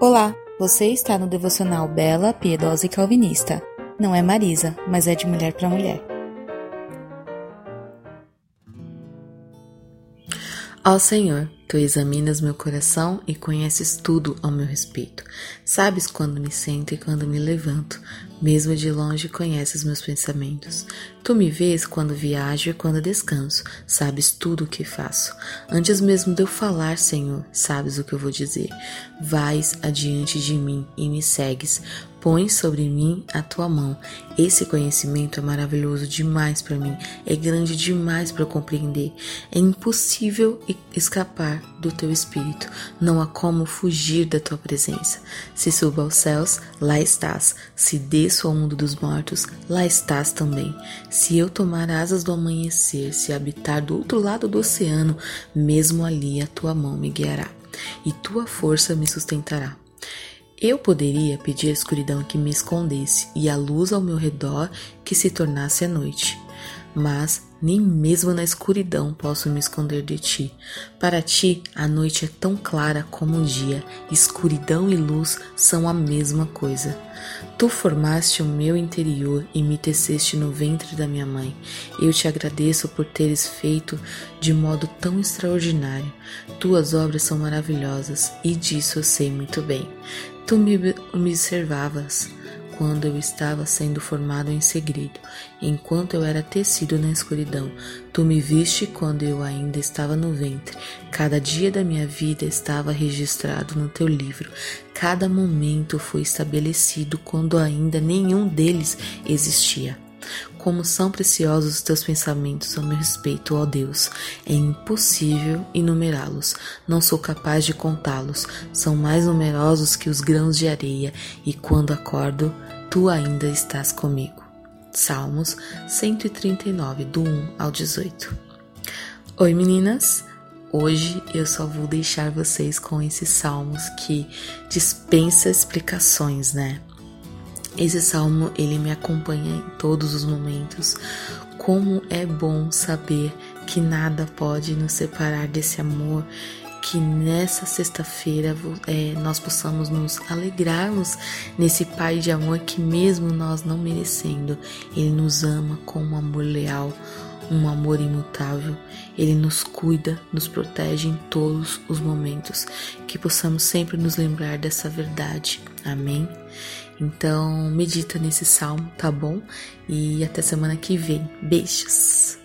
Olá, você está no devocional Bela, Piedosa e Calvinista. Não é Marisa, mas é de mulher para mulher. Ó Senhor, tu examinas meu coração e conheces tudo ao meu respeito. Sabes quando me sento e quando me levanto. Mesmo de longe conheces meus pensamentos. Tu me vês quando viajo e quando descanso. Sabes tudo o que faço. Antes mesmo de eu falar, Senhor, sabes o que eu vou dizer. Vais adiante de mim e me segues. Põe sobre mim a tua mão. Esse conhecimento é maravilhoso demais para mim, é grande demais para compreender. É impossível escapar do teu espírito. Não há como fugir da tua presença. Se subo aos céus, lá estás. Se desço ao mundo dos mortos, lá estás também. Se eu tomar asas do amanhecer, se habitar do outro lado do oceano, mesmo ali a tua mão me guiará e tua força me sustentará. Eu poderia pedir à escuridão que me escondesse e à luz ao meu redor que se tornasse a noite. Mas nem mesmo na escuridão posso me esconder de ti. Para ti, a noite é tão clara como o dia, escuridão e luz são a mesma coisa. Tu formaste o meu interior e me teceste no ventre da minha mãe. Eu te agradeço por teres feito de modo tão extraordinário. Tuas obras são maravilhosas e disso eu sei muito bem. Tu me observavas quando eu estava sendo formado em segredo, enquanto eu era tecido na escuridão. Tu me viste quando eu ainda estava no ventre. Cada dia da minha vida estava registrado no teu livro. Cada momento foi estabelecido quando ainda nenhum deles existia. Como são preciosos os teus pensamentos ao meu respeito, ó Deus. É impossível enumerá-los. Não sou capaz de contá-los. São mais numerosos que os grãos de areia, e quando acordo, tu ainda estás comigo. Salmos 139, do 1 ao 18. Oi meninas! Hoje eu só vou deixar vocês com esses salmos que dispensa explicações, né? Esse salmo ele me acompanha em todos os momentos. Como é bom saber que nada pode nos separar desse amor, que nessa sexta-feira é, nós possamos nos alegrarmos nesse Pai de amor que, mesmo nós não merecendo, Ele nos ama com um amor leal, um amor imutável. Ele nos cuida, nos protege em todos os momentos. Que possamos sempre nos lembrar dessa verdade. Amém? Então, medita nesse salmo, tá bom? E até semana que vem. Beijos!